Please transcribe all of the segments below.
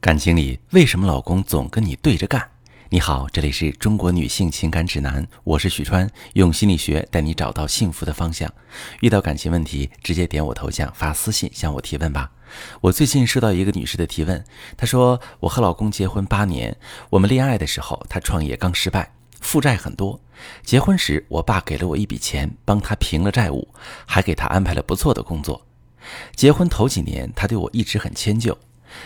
感情里为什么老公总跟你对着干？你好，这里是中国女性情感指南，我是许川，用心理学带你找到幸福的方向。遇到感情问题，直接点我头像发私信向我提问吧。我最近收到一个女士的提问，她说我和老公结婚八年，我们恋爱的时候他创业刚失败，负债很多。结婚时我爸给了我一笔钱，帮他平了债务，还给他安排了不错的工作。结婚头几年，他对我一直很迁就。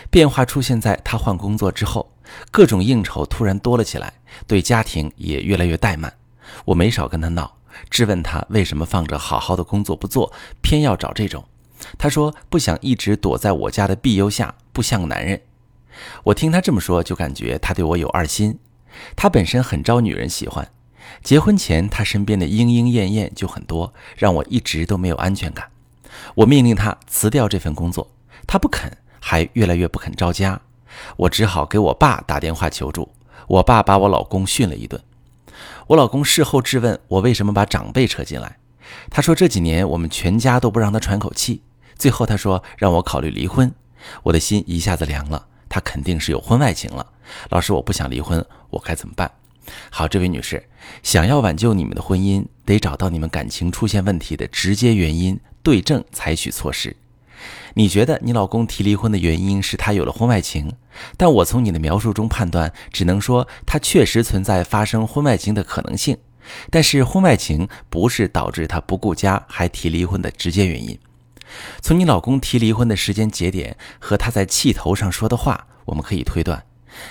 变化出现在他换工作之后，各种应酬突然多了起来，对家庭也越来越怠慢。我没少跟他闹，质问他为什么放着好好的工作不做，偏要找这种。他说不想一直躲在我家的庇佑下，不像个男人。我听他这么说，就感觉他对我有二心。他本身很招女人喜欢，结婚前他身边的莺莺燕燕就很多，让我一直都没有安全感。我命令他辞掉这份工作，他不肯。还越来越不肯着家，我只好给我爸打电话求助。我爸把我老公训了一顿。我老公事后质问我为什么把长辈扯进来。他说这几年我们全家都不让他喘口气。最后他说让我考虑离婚。我的心一下子凉了，他肯定是有婚外情了。老师，我不想离婚，我该怎么办？好，这位女士，想要挽救你们的婚姻，得找到你们感情出现问题的直接原因，对症采取措施。你觉得你老公提离婚的原因是他有了婚外情，但我从你的描述中判断，只能说他确实存在发生婚外情的可能性。但是婚外情不是导致他不顾家还提离婚的直接原因。从你老公提离婚的时间节点和他在气头上说的话，我们可以推断，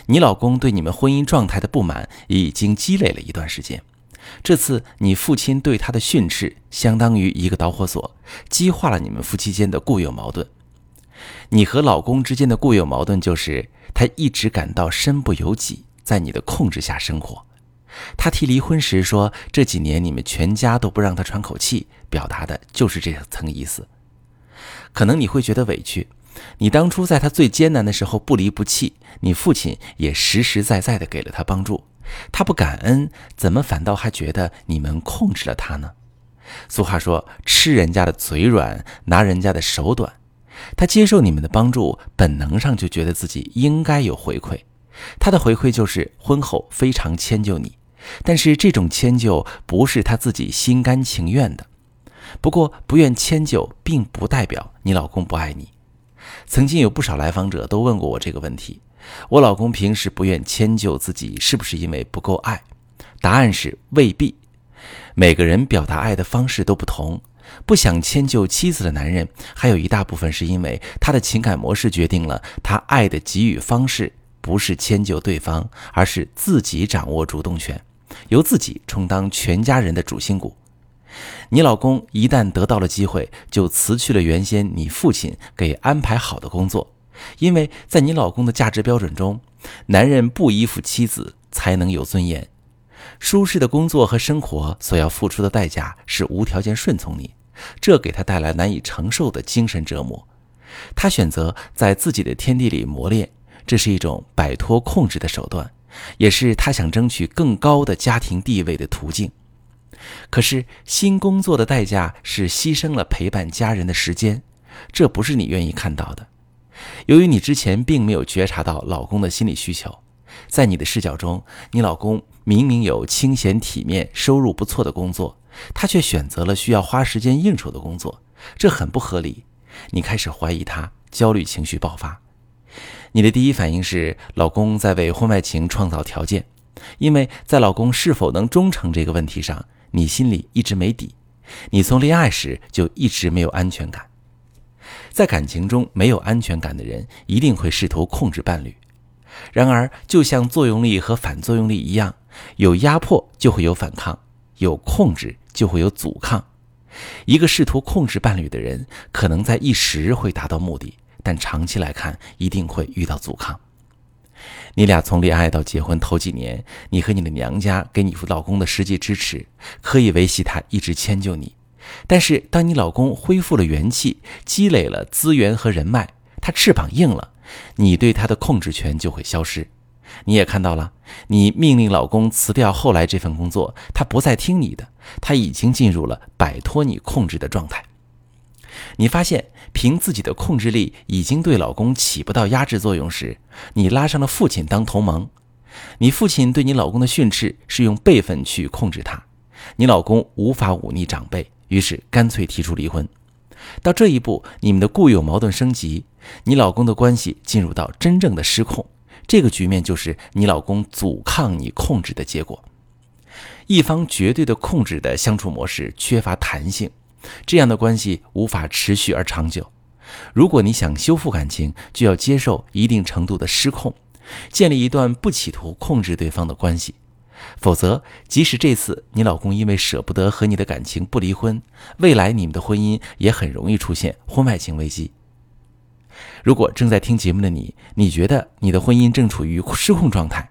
你老公对你们婚姻状态的不满已经积累了一段时间。这次你父亲对他的训斥，相当于一个导火索，激化了你们夫妻间的固有矛盾。你和老公之间的固有矛盾就是，他一直感到身不由己，在你的控制下生活。他提离婚时说，这几年你们全家都不让他喘口气，表达的就是这层意思。可能你会觉得委屈，你当初在他最艰难的时候不离不弃，你父亲也实实在在的给了他帮助。他不感恩，怎么反倒还觉得你们控制了他呢？俗话说：“吃人家的嘴软，拿人家的手短。”他接受你们的帮助，本能上就觉得自己应该有回馈。他的回馈就是婚后非常迁就你，但是这种迁就不是他自己心甘情愿的。不过，不愿迁就并不代表你老公不爱你。曾经有不少来访者都问过我这个问题。我老公平时不愿迁就自己，是不是因为不够爱？答案是未必。每个人表达爱的方式都不同。不想迁就妻子的男人，还有一大部分是因为他的情感模式决定了他爱的给予方式不是迁就对方，而是自己掌握主动权，由自己充当全家人的主心骨。你老公一旦得到了机会，就辞去了原先你父亲给安排好的工作。因为在你老公的价值标准中，男人不依附妻子才能有尊严。舒适的工作和生活所要付出的代价是无条件顺从你，这给他带来难以承受的精神折磨。他选择在自己的天地里磨练，这是一种摆脱控制的手段，也是他想争取更高的家庭地位的途径。可是新工作的代价是牺牲了陪伴家人的时间，这不是你愿意看到的。由于你之前并没有觉察到老公的心理需求，在你的视角中，你老公明明有清闲体面、收入不错的工作，他却选择了需要花时间应酬的工作，这很不合理。你开始怀疑他，焦虑情绪爆发。你的第一反应是老公在为婚外情创造条件，因为在老公是否能忠诚这个问题上，你心里一直没底。你从恋爱时就一直没有安全感。在感情中没有安全感的人，一定会试图控制伴侣。然而，就像作用力和反作用力一样，有压迫就会有反抗，有控制就会有阻抗。一个试图控制伴侣的人，可能在一时会达到目的，但长期来看，一定会遇到阻抗。你俩从恋爱到结婚头几年，你和你的娘家给你老公的实际支持，可以维系他一直迁就你。但是，当你老公恢复了元气，积累了资源和人脉，他翅膀硬了，你对他的控制权就会消失。你也看到了，你命令老公辞掉后来这份工作，他不再听你的，他已经进入了摆脱你控制的状态。你发现凭自己的控制力已经对老公起不到压制作用时，你拉上了父亲当同盟。你父亲对你老公的训斥是用辈分去控制他，你老公无法忤逆长辈，于是干脆提出离婚。到这一步，你们的固有矛盾升级，你老公的关系进入到真正的失控。这个局面就是你老公阻抗你控制的结果。一方绝对的控制的相处模式缺乏弹性，这样的关系无法持续而长久。如果你想修复感情，就要接受一定程度的失控，建立一段不企图控制对方的关系。否则，即使这次你老公因为舍不得和你的感情不离婚，未来你们的婚姻也很容易出现婚外情危机。如果正在听节目的你，你觉得你的婚姻正处于失控状态，